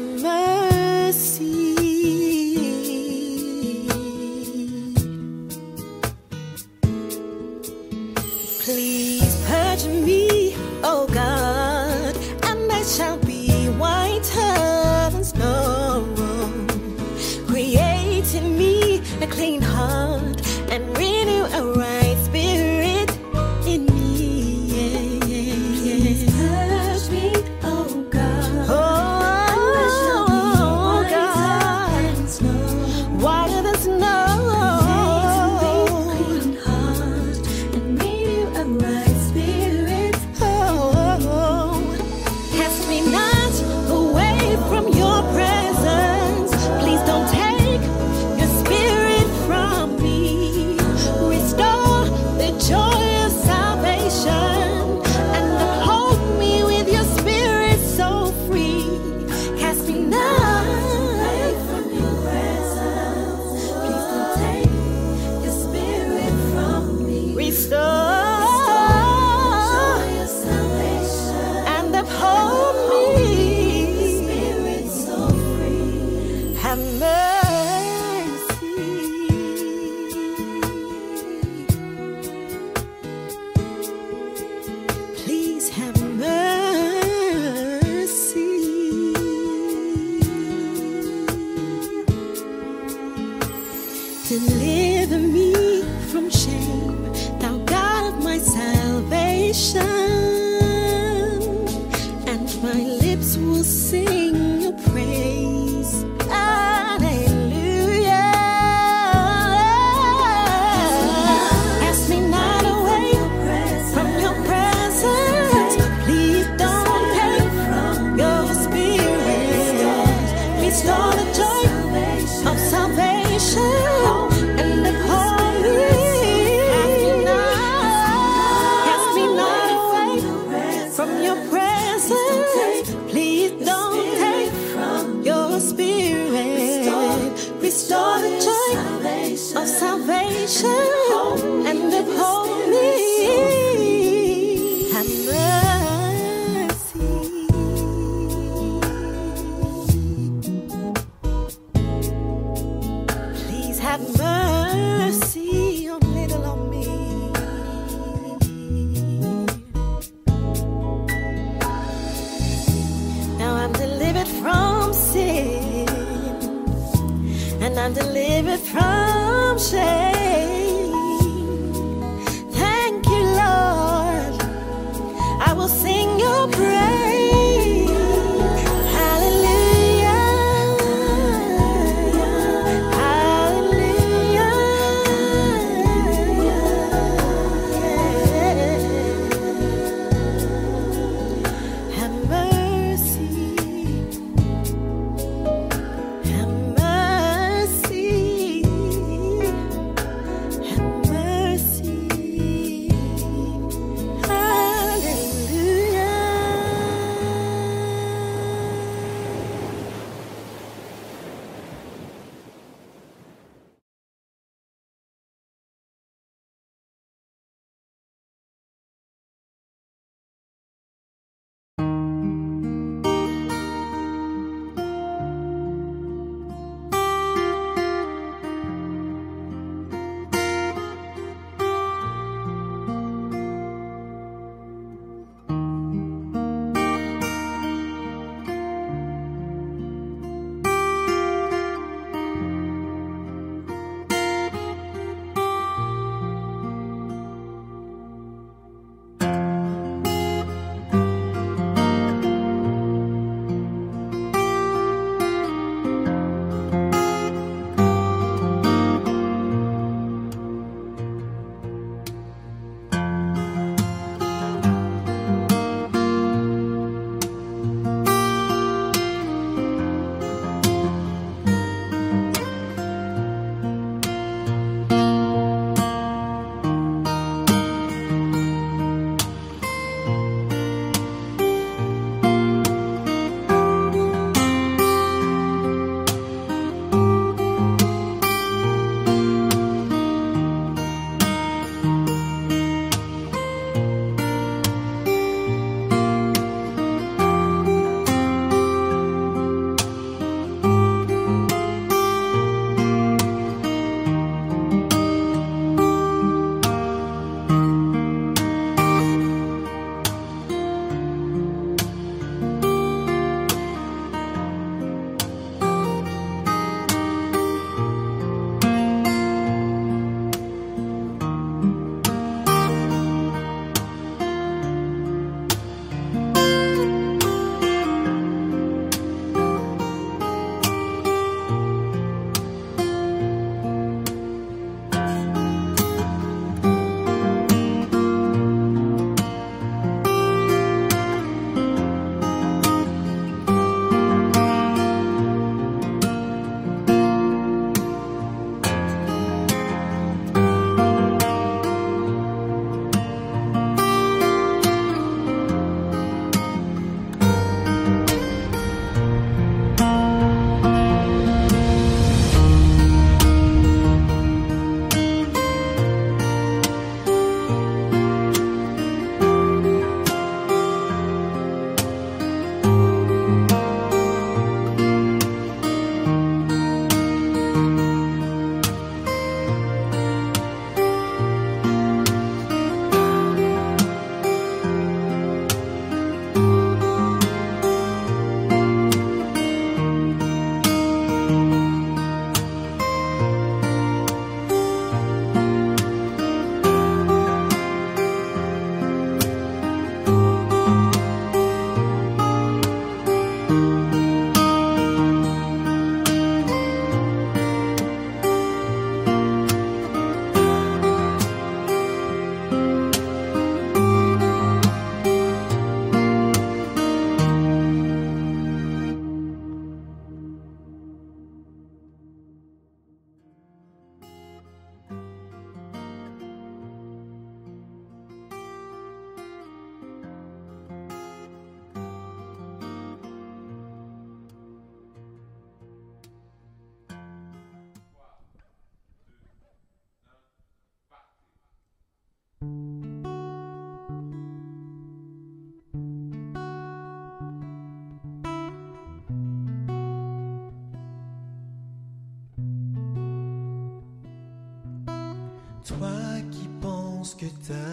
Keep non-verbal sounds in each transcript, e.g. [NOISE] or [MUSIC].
my good time.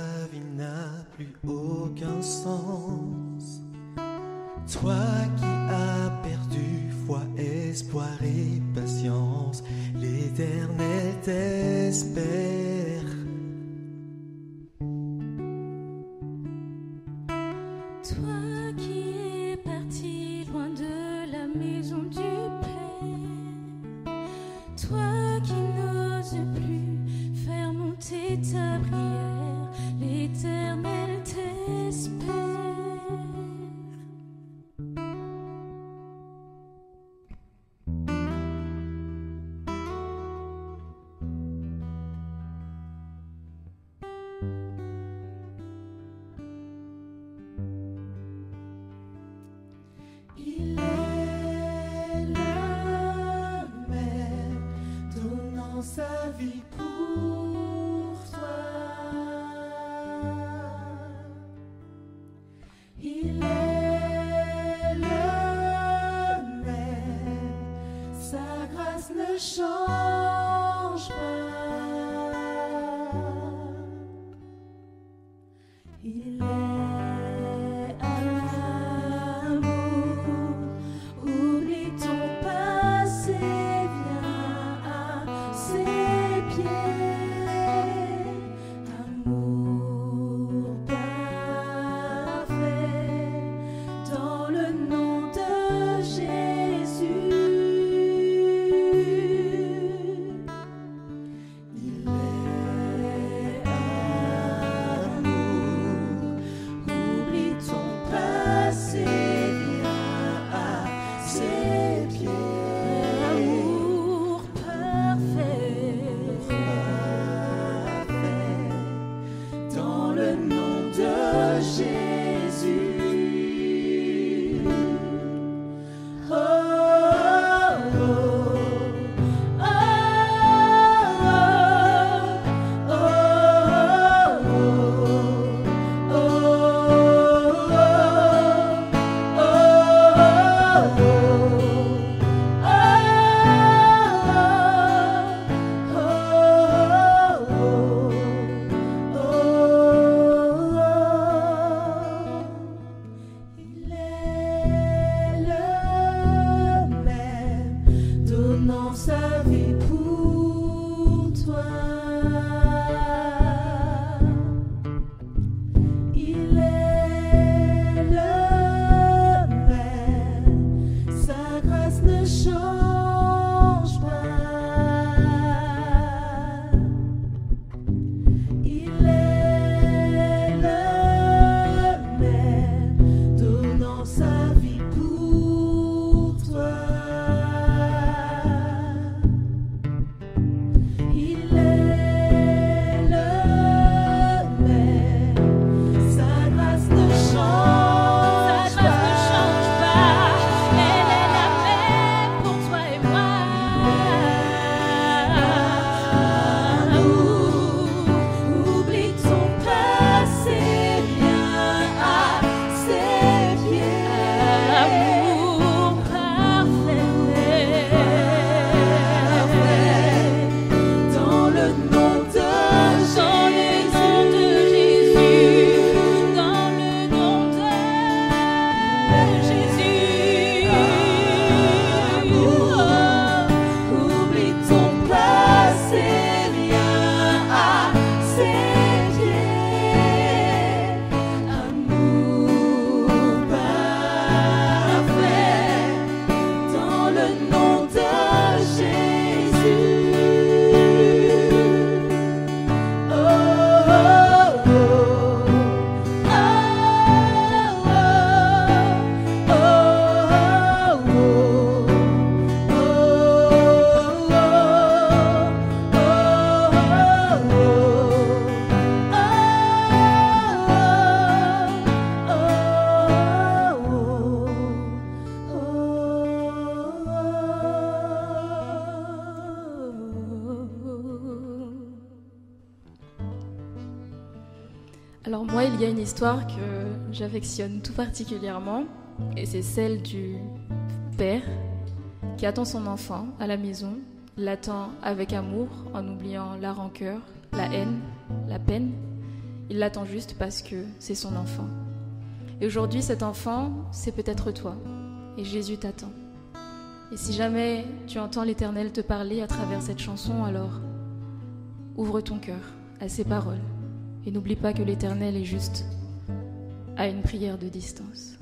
hoje. Histoire que j'affectionne tout particulièrement, et c'est celle du père qui attend son enfant à la maison, l'attend avec amour en oubliant la rancœur, la haine, la peine. Il l'attend juste parce que c'est son enfant. Et aujourd'hui, cet enfant, c'est peut-être toi. Et Jésus t'attend. Et si jamais tu entends l'Éternel te parler à travers cette chanson, alors ouvre ton cœur à ses paroles. Et n'oublie pas que l'Éternel est juste à une prière de distance.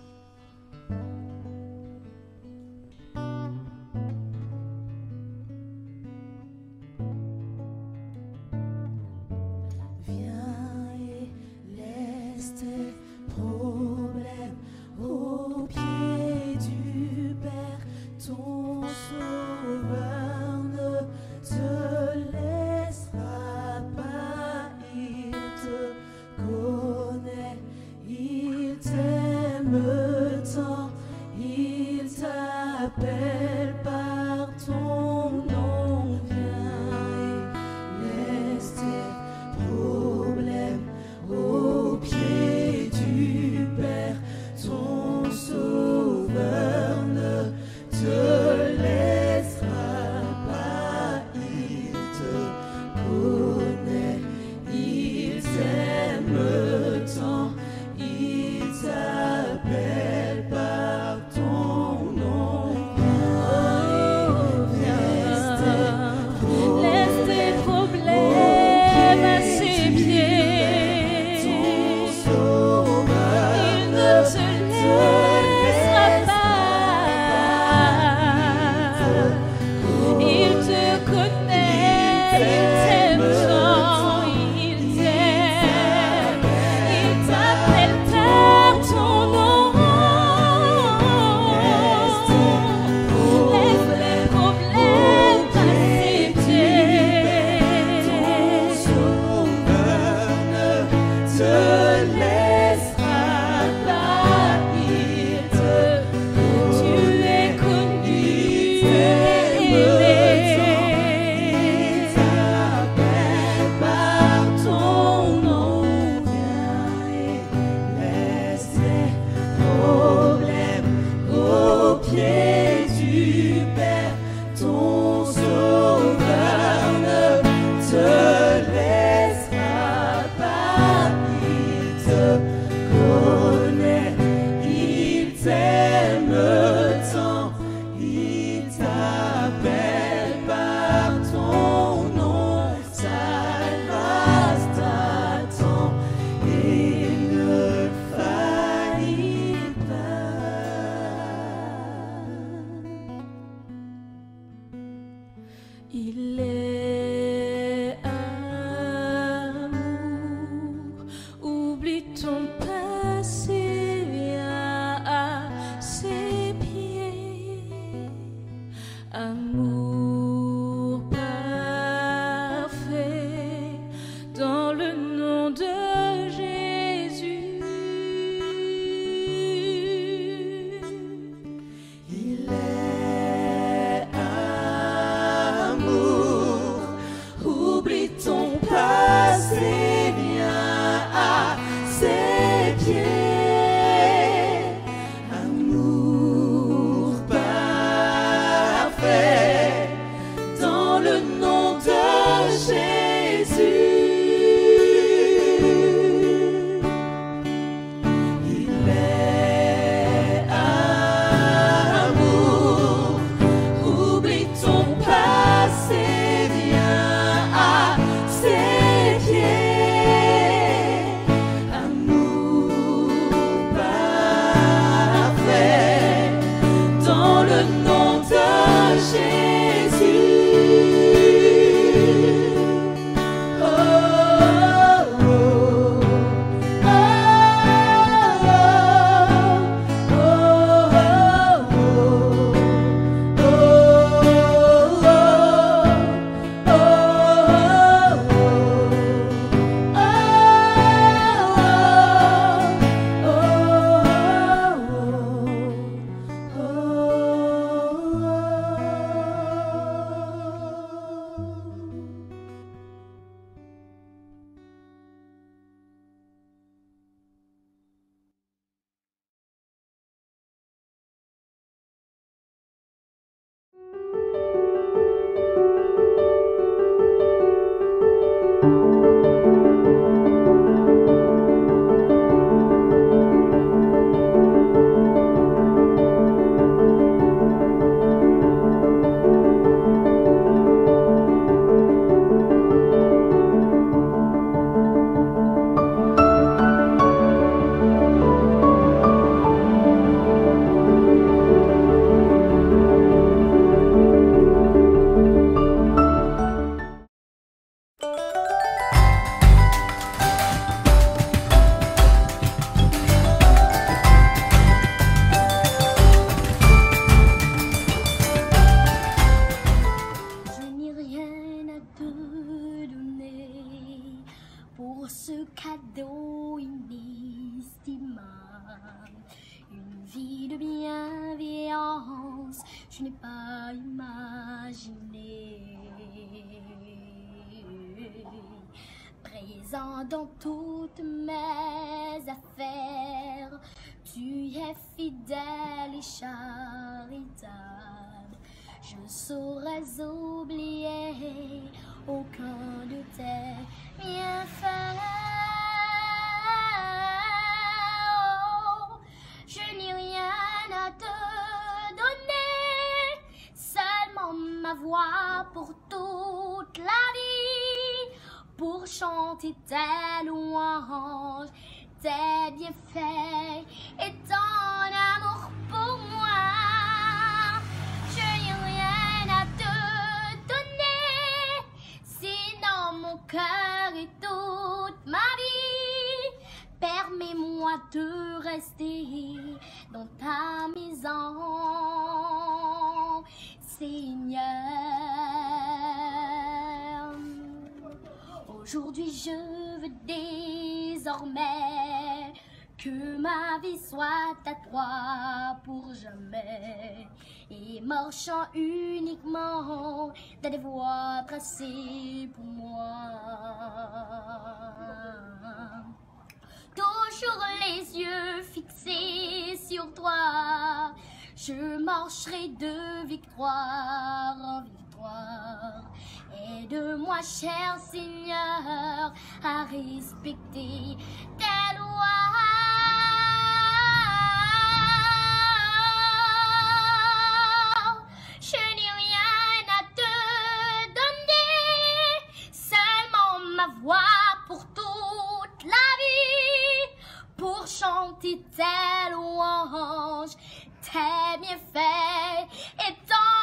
Dans toutes mes affaires, tu es fidèle et charitable. Je saurais oublier aucun de tes bienfaits. Je n'ai rien à te donner, seulement ma voix pour toute la vie, pour chanter tes louanges, tes bienfaits et ton amour pour moi. Je n'ai rien à te donner, sinon mon cœur et toute ma vie. Permets-moi de rester dans ta maison, Seigneur. Aujourd'hui, je veux désormais que ma vie soit à toi pour jamais. Et marchant uniquement dans des voies tracées pour moi. Toujours les yeux fixés sur toi, je marcherai de victoire en victoire. Aide-moi, cher Seigneur, à respecter tes lois. Je n'ai rien à te donner, seulement ma voix pour toute la vie, pour chanter tes louanges, tes bienfaits et ton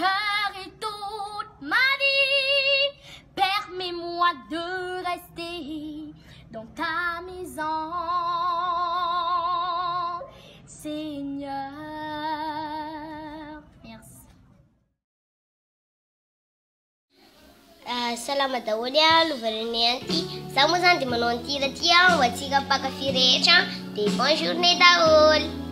cœur et toute ma vie. Permets-moi de rester dans ta maison, Seigneur. Merci. Ah, salama daholo a lovaranay anty za moa zany dia manao an'ity raha ty a ho antsika mpakafy rehetra dia bonne journée daholo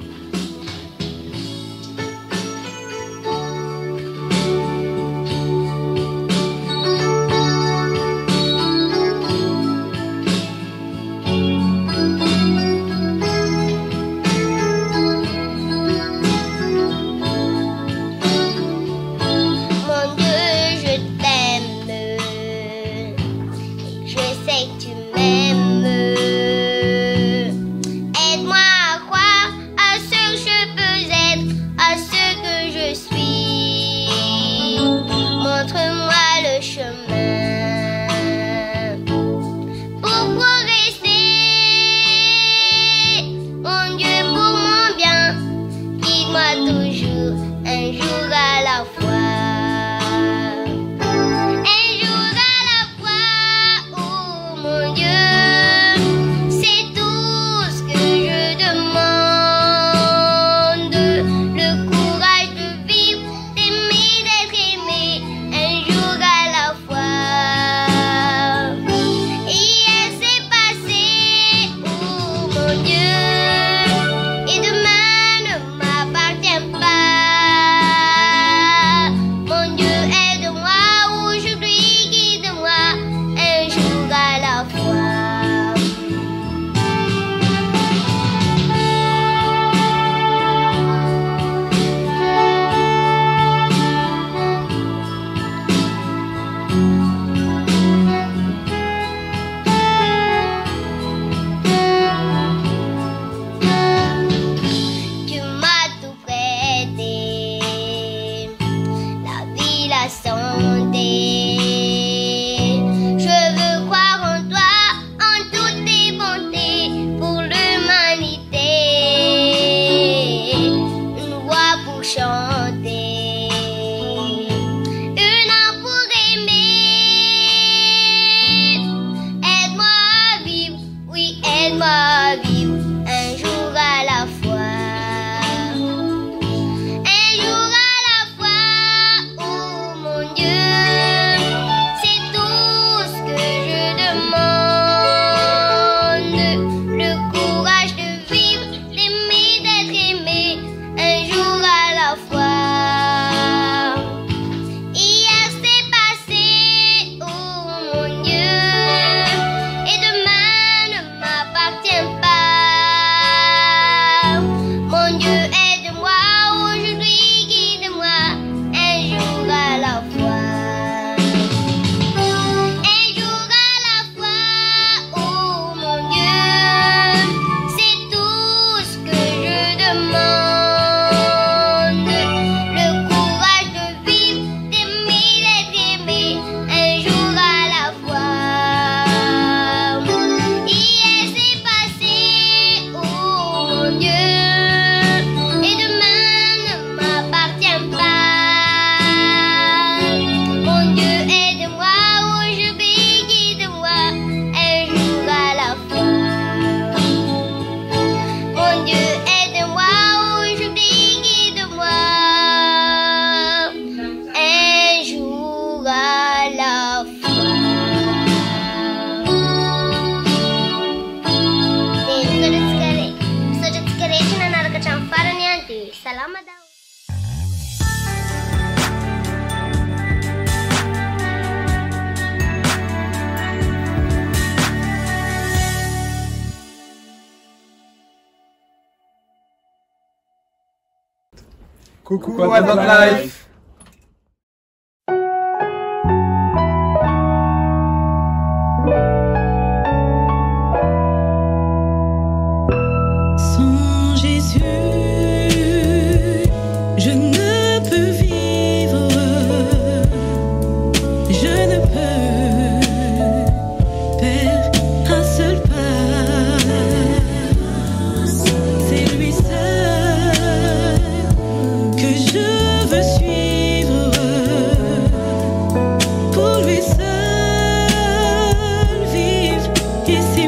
que se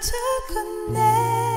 to connect.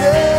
say.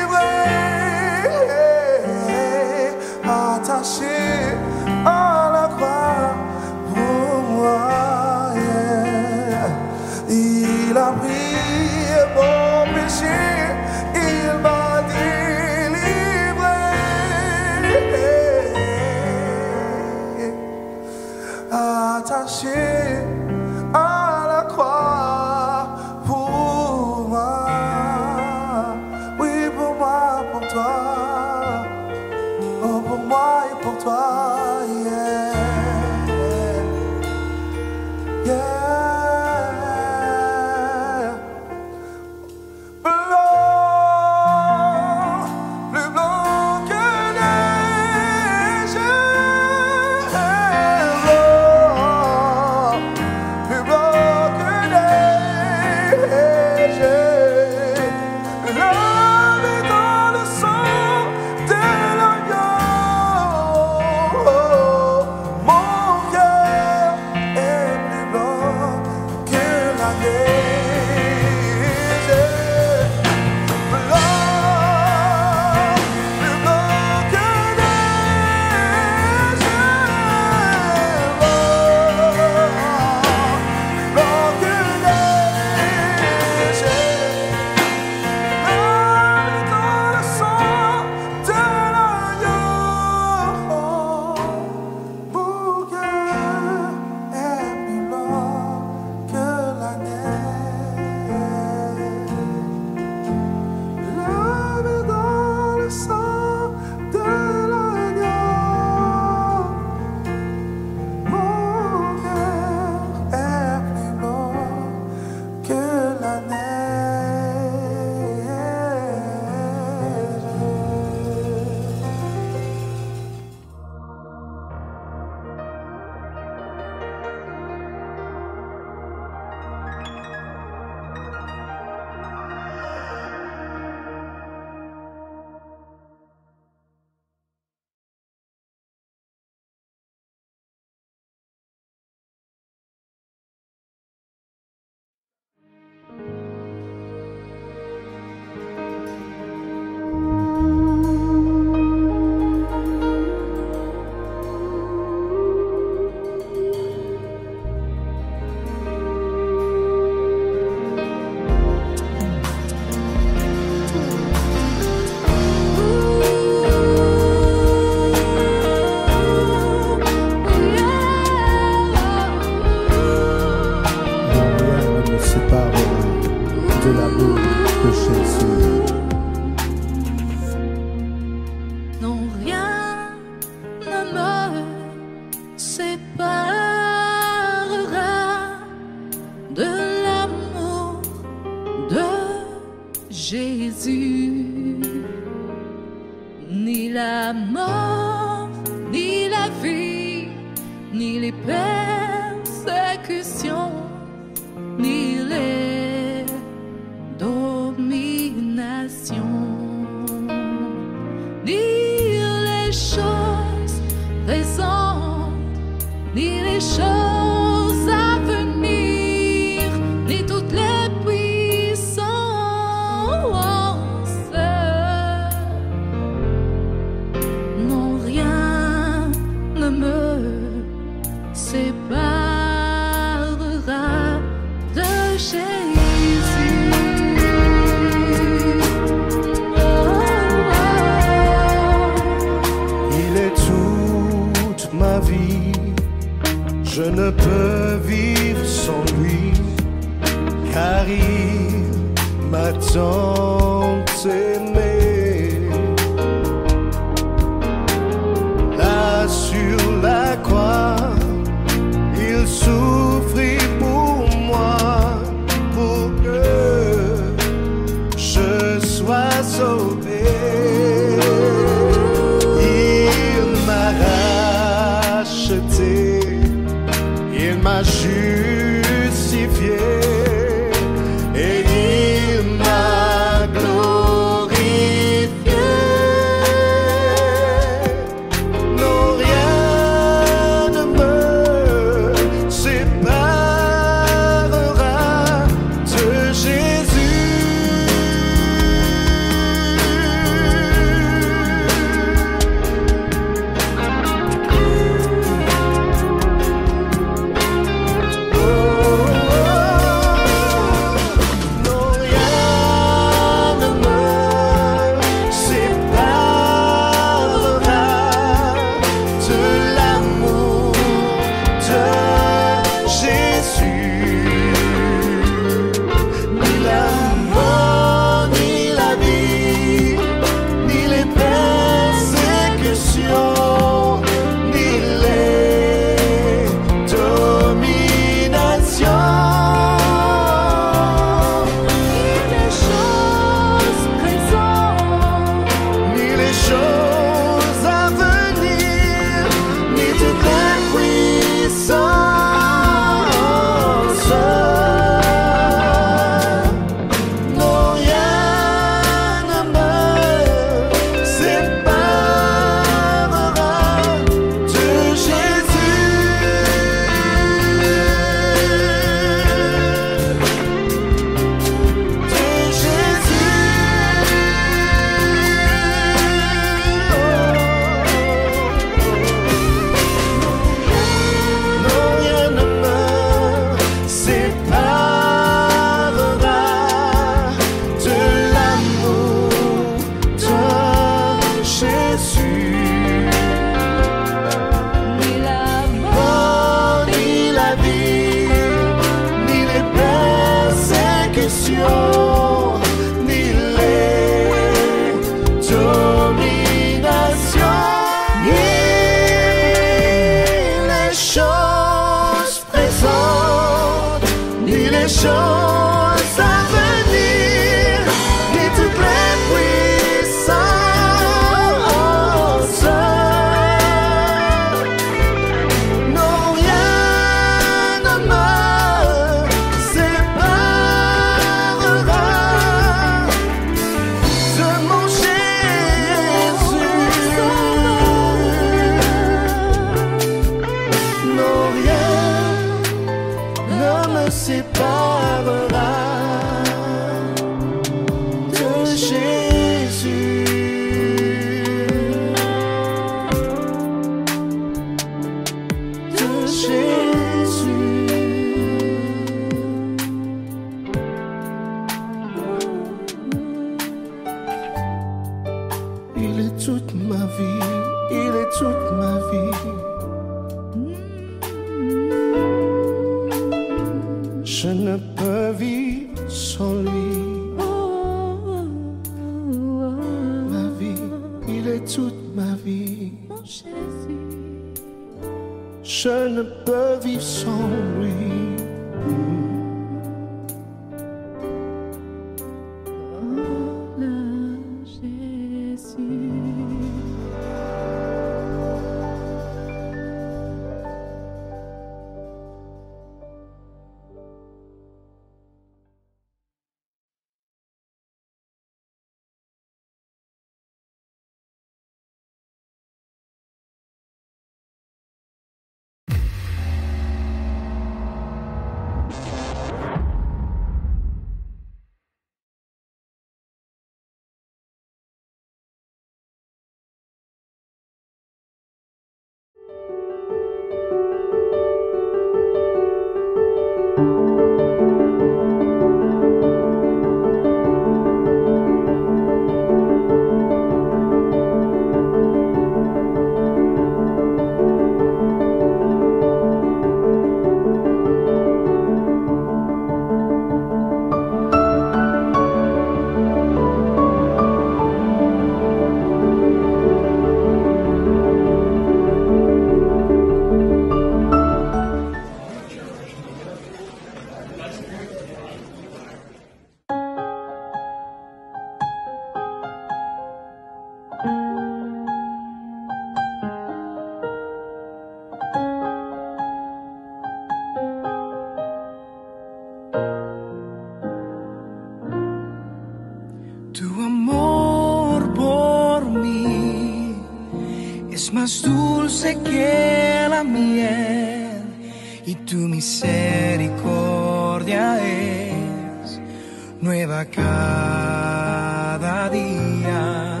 Cada día.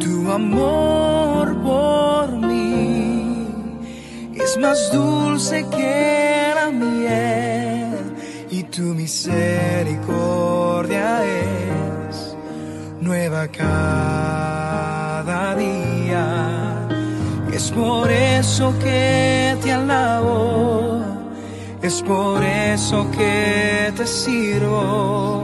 Tu amor por mí es más dulce que la miel y tu misericordia es nueva cada día. Es por eso que te alabo, es por eso que te sirvo,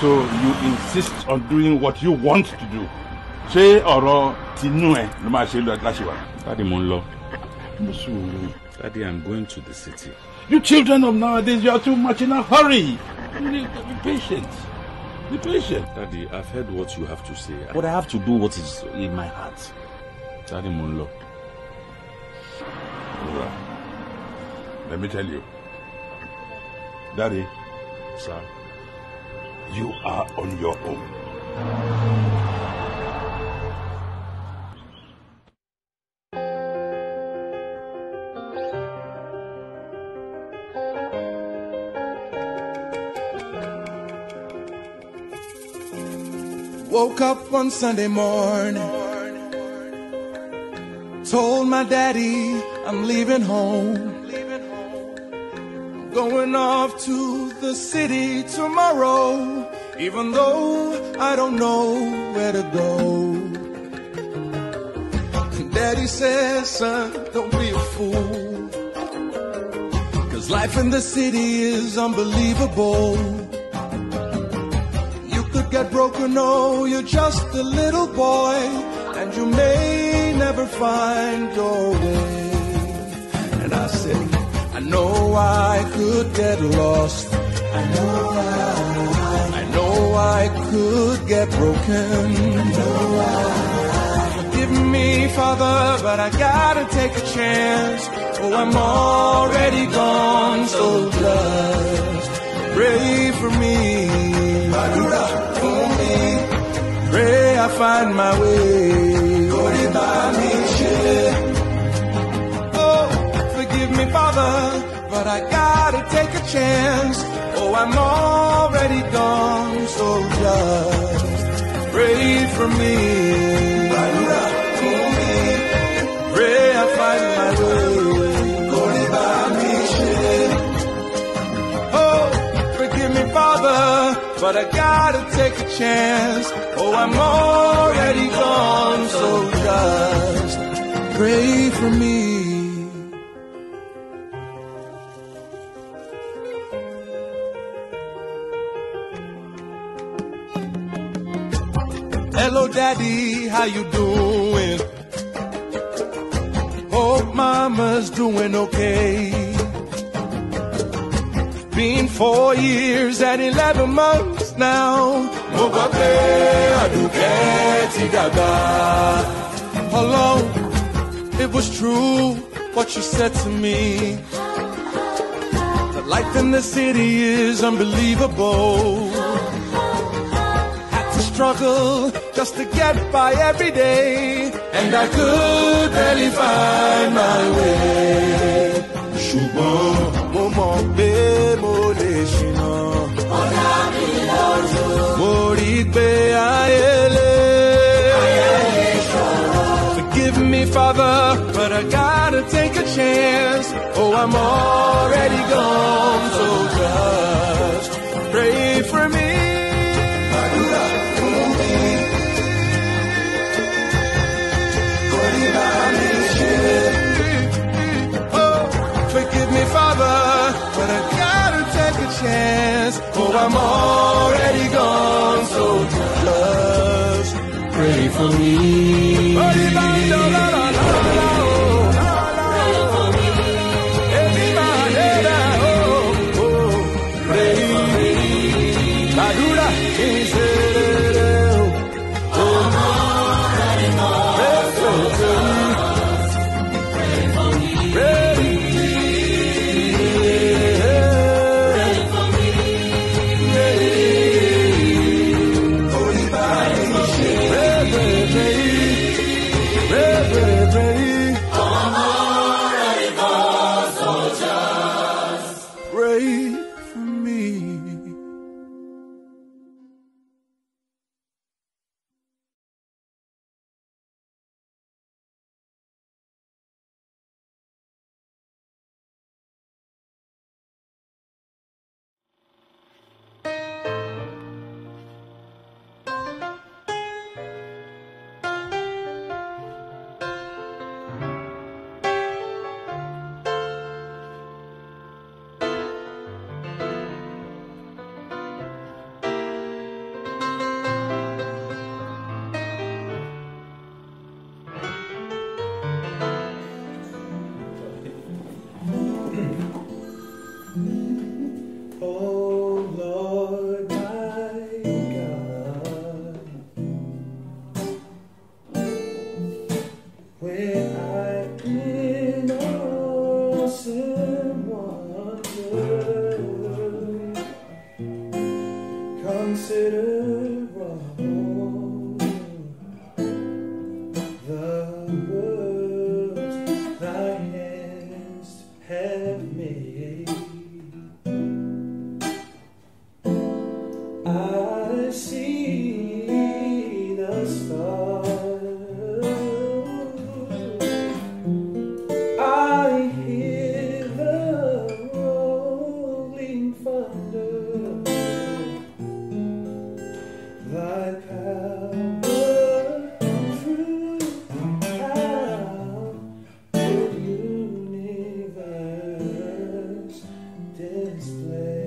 So you insist on doing what you want to do. Ṣé ọ̀rọ̀ tinú ẹ̀ ló máa ṣe lọ láṣìwà? Daddy, mo ń lọ. [LAUGHS] Mo sùúrù. Daddy, I'm going to the city. You children of nowadays, you are too much in a hurry. You need to be patient. Be patient. Daddy, I've heard what you have to say. But I have to do what is in my heart. Daddy, mo ń lọ. Let me tell you. Daddy, Sir. you are on your own. Woke up one Sunday morning. Told my daddy I'm leaving home. I'm going off to the city tomorrow. Even though I don't know where to go. Daddy says, son, don't be a fool. Cause life in the city is unbelievable. You could get broken, oh, you're just a little boy, and you may never find your way. And I said, I know I could get lost. I know I, I know I could get broken. I know I, forgive me, Father, but I gotta take a chance. Oh, I'm already gone, so just pray for me. For me. Pray I find my way. Oh, forgive me, Father, but I gotta take a chance. Oh, I'm already gone, so just pray for me. Pray I find my way. Oh, forgive me, Father, but I gotta take a chance. Oh, I'm already gone, so just pray for me. Daddy, how you doing? Hope Mama's doing okay. Been four years and eleven months now. Mo Àdùkẹ́ ti dàgbà. Alone, it was true what you said to me. The life in the city is unbelievable. Struggle just to get by every day, and I could barely find my way. ṣùgbọ́n mo mọ̀ pé mo lè ṣìnà. ó dá mi lójú. mo rí i pé ayé lè. ayé lè ṣòro. Forgive me, Father, but I gotta take a chance. Oh, I'm already gone, so just Oh, I'm already gone, so just pray for me. this place.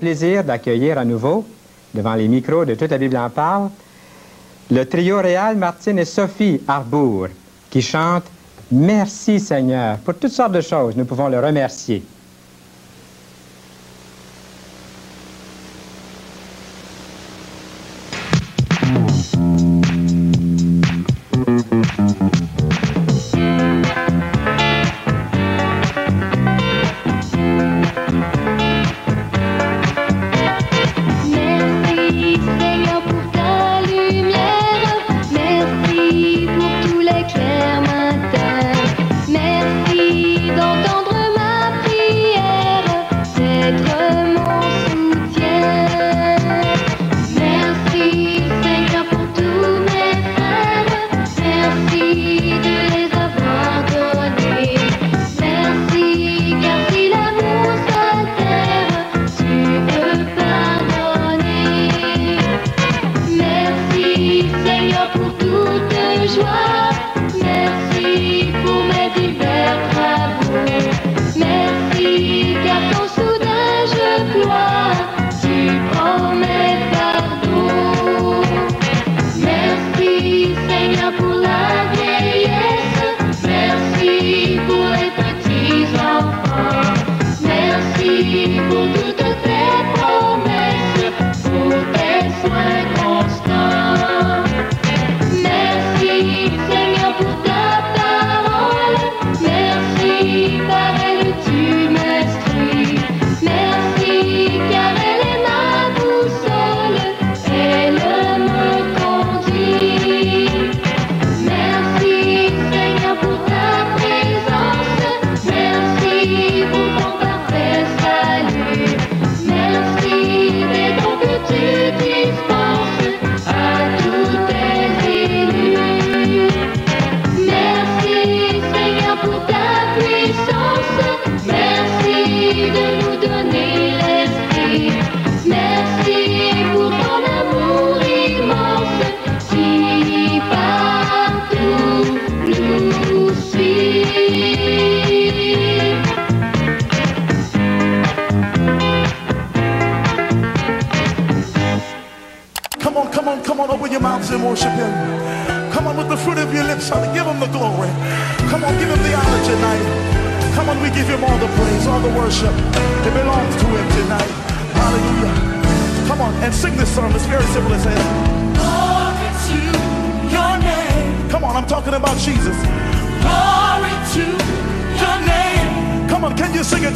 plaisir d'accueillir à nouveau, devant les micros de Toute la Bible en parle, le trio réal Martine et Sophie Arbour, qui chantent Merci Seigneur pour toutes sortes de choses. Nous pouvons le remercier.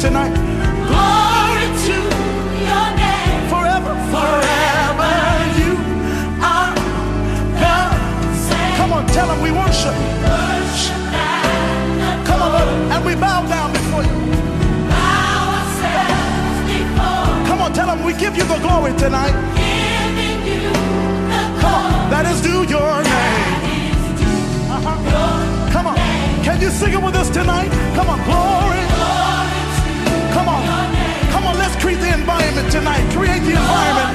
Tonight? Glory to your name. Forever, Forever you are God. Come on, tell him we worship. Worship and Come on, Lord, and we bow down before you. bow ourselves before Come on, tell him we give you the glory tonight. giving you the Come on, that is due your name. Uh-huh. Come on, can you sing it with us tonight? Come on, glory. Tonight. Create the environment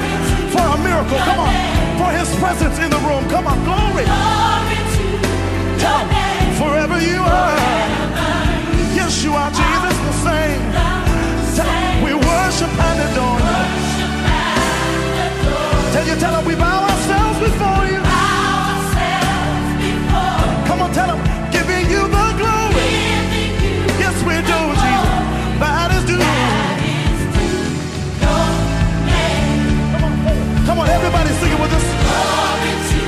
for a miracle. Come on, for his presence in the room. Come on, glory. Tell him, forever you are. Yes, you are Jesus the same. We worship and adore you. Tell you, tell him we bow ourselves before you. Come on, tell him, everybody sing it with us. Glory to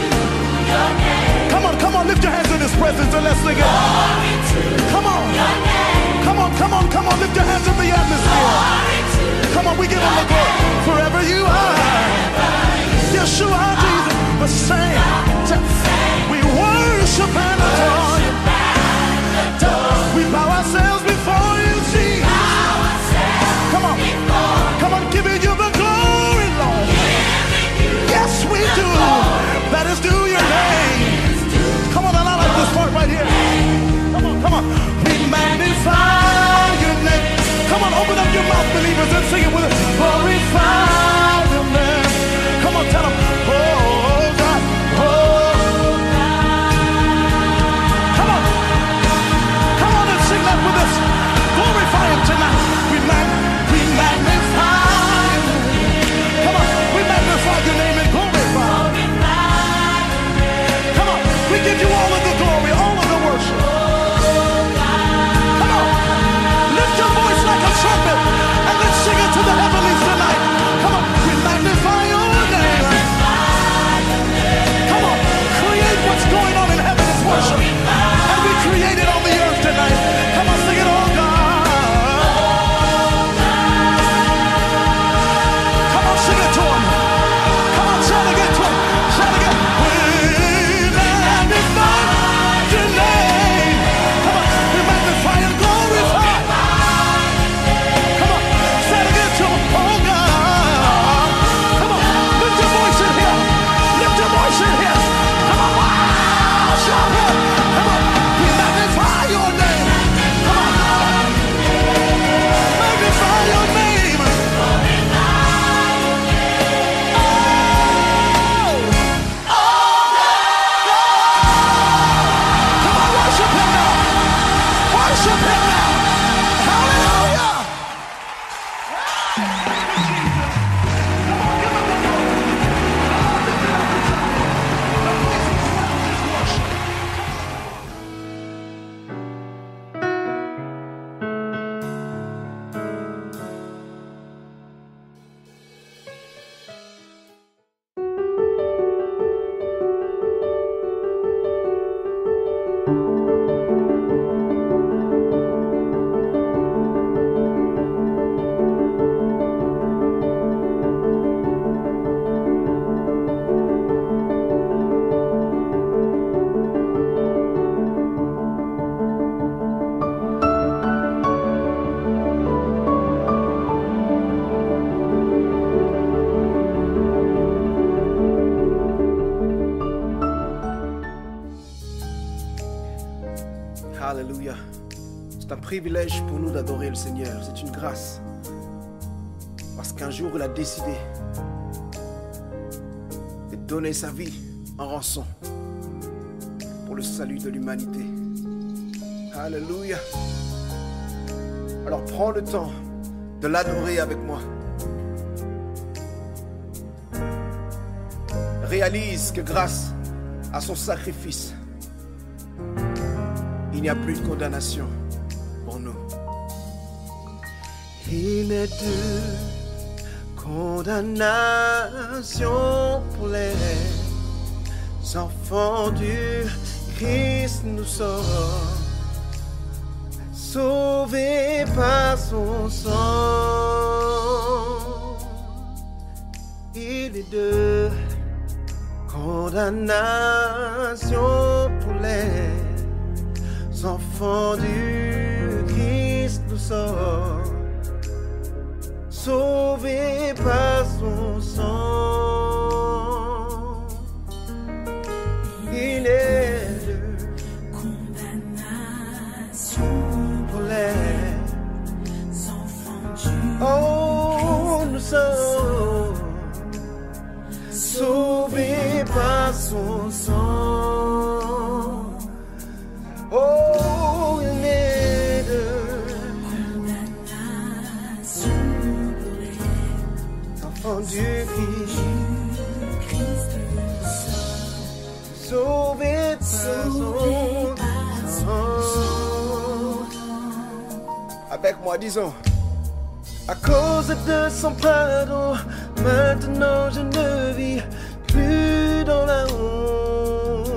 your name. Come on, come on, lift your hands in his presence and let's sing it. Glory to Come on. your name. Come on, come on, come on, lift your hands in the atmosphere. Glory to Come on, we give him the glory. Forever you are. You are, Jesus. The same. We worship and adore. We bow ourselves before you, Jesus. Come on. Come on, giving you the we do. That is due your name. Come on, I like this part right here. Come on, come on. We magnify your name. Come on, open up your mouth, believers, and sing it with us. Glorify your name. Come on, tell them. Give you all of the glory, all of the worship. Come on. Lift your voice like a trumpet and let's sing it to the heavenlies décidé de donner sa vie en rançon pour le salut de l'humanité. Alléluia. Alors prends le temps de l'adorer avec moi. Réalise que grâce à son sacrifice, il n'y a plus de condamnation pour nous. Il n'est de condamnation pour les enfants du Christ nous sommes sauvés par son sang. Il est de condamnation pour les enfants du Christ nous sommes sauvés par son de condamnation pour Oh, nous sommes sauvés par son sang. Disons. À cause de son pardon, maintenant je ne vis plus dans la honte.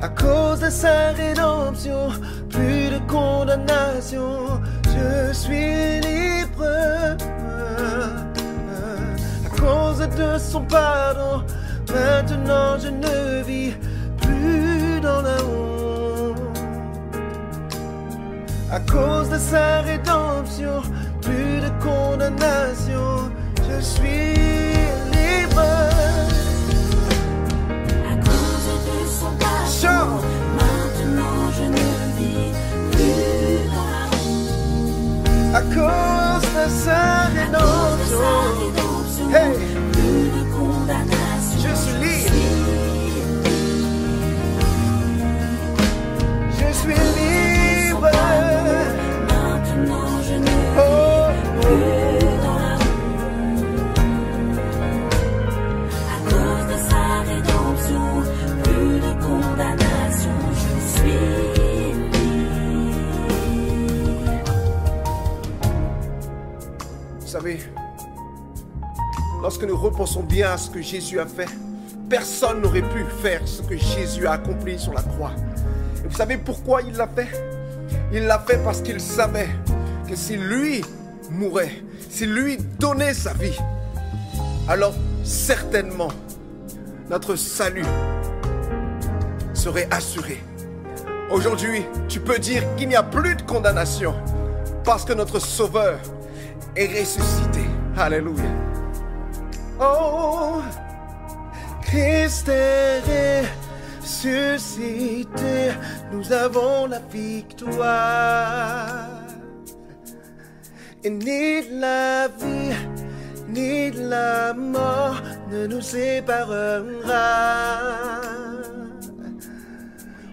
À cause de sa rédemption, plus de condamnation, je suis libre. À cause de son pardon, maintenant je ne vis À cause de sa rédemption, plus de condamnation, je suis libre. À cause de son pardon, maintenant je ne vis plus dans la. À cause de sa rédemption, hey, lorsque nous repensons bien à ce que Jésus a fait, personne n'aurait pu faire ce que Jésus a accompli sur la croix. Et vous savez pourquoi il l'a fait? Il l'a fait parce qu'il savait que si lui mourait, si lui donnait sa vie, alors certainement notre salut serait assuré. Aujourd'hui, tu peux dire qu'il n'y a plus de condamnation parce que notre Sauveur est ressuscité. Alléluia. Oh, Christ est ressuscité, nous avons la victoire. Et ni la vie, ni la mort ne nous séparera.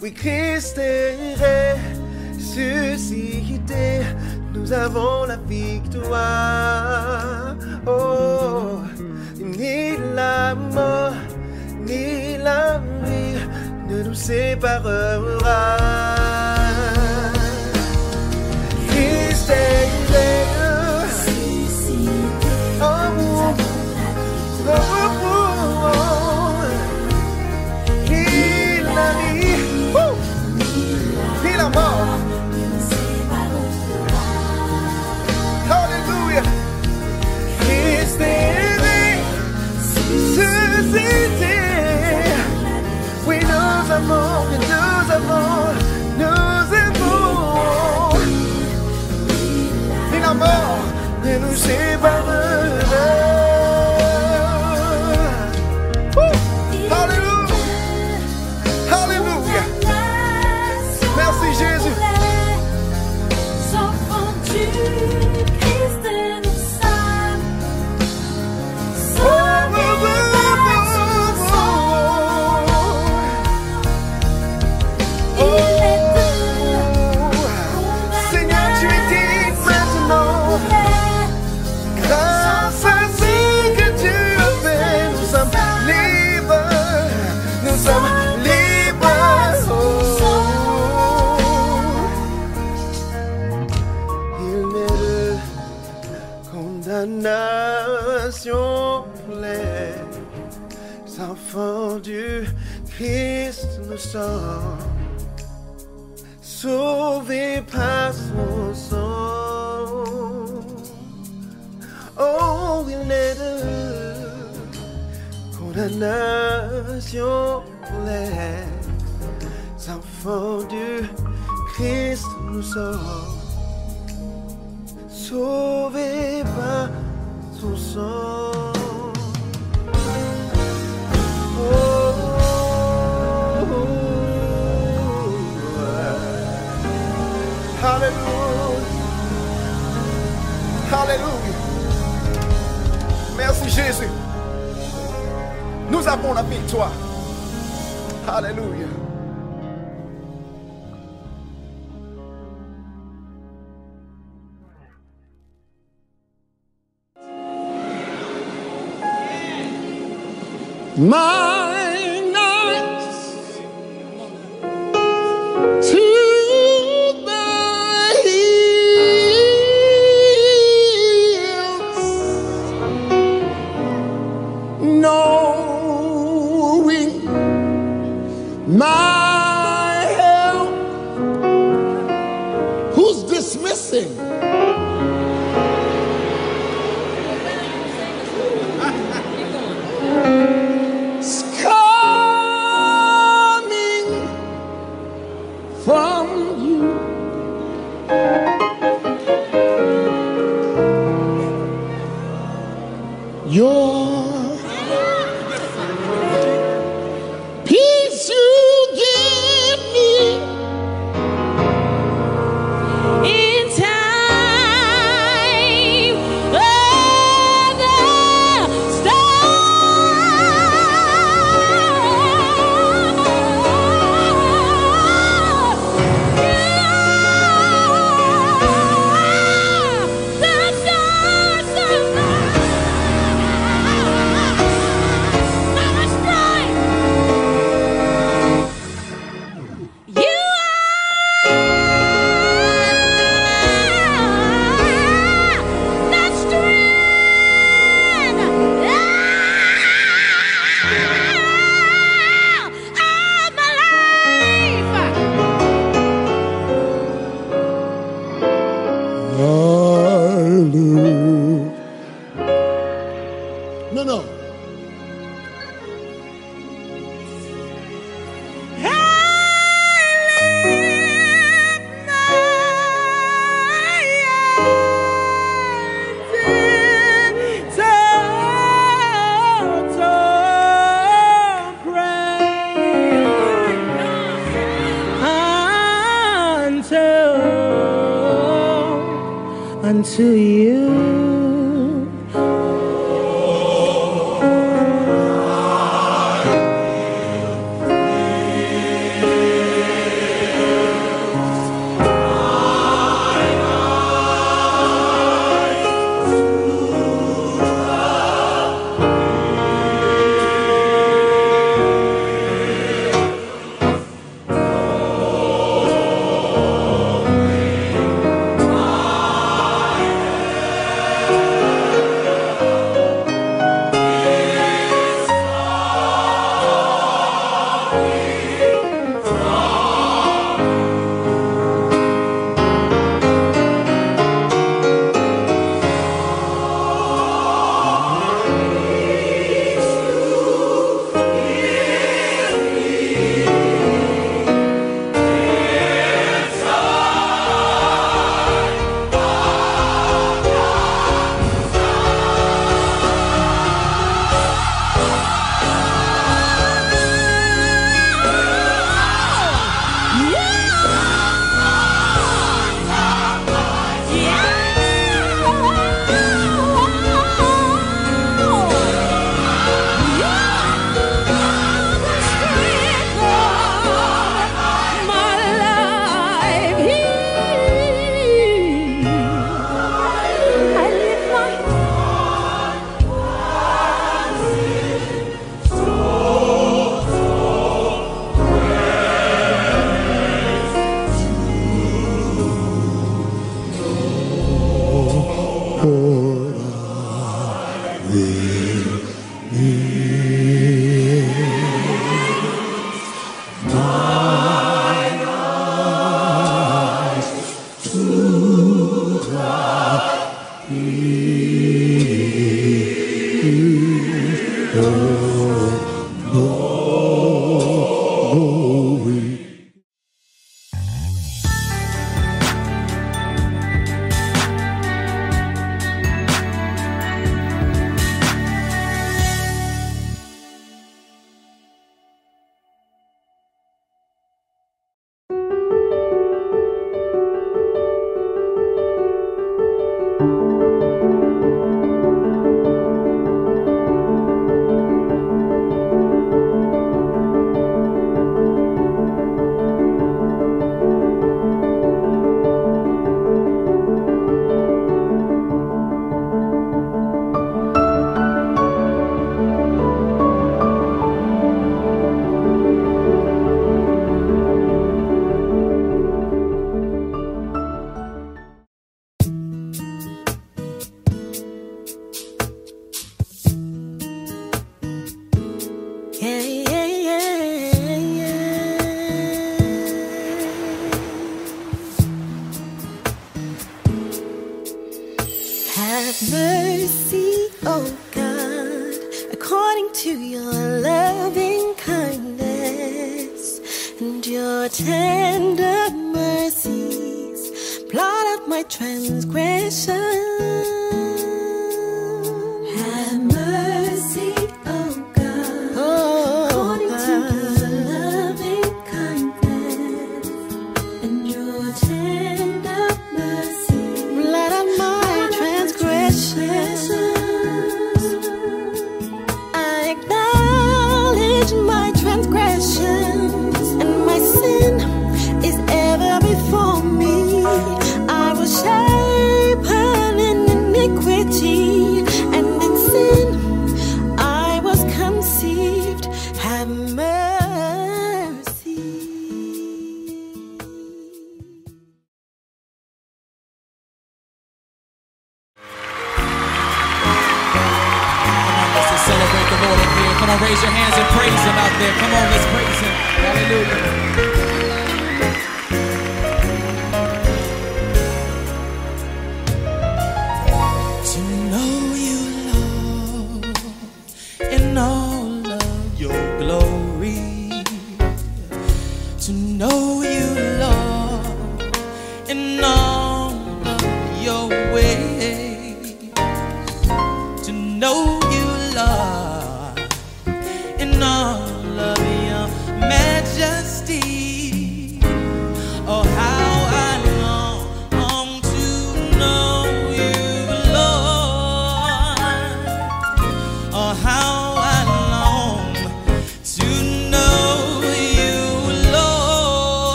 Oui, Christ est ressuscité, nous avons la victoire. Oh, ni la mort, ni la vie ne nous séparera. Christ est ressuscité, oh, oh, nous avons, nous avons, nous avons. Ni la mort ne nous séparera. Sauvés par son sang. Oh, il n'est de condamnation pour les enfants du Christ nous sommes sauvés par son sang. Alléluia. Merci Jésus. Nous avons la victoire. Alléluia. one, two.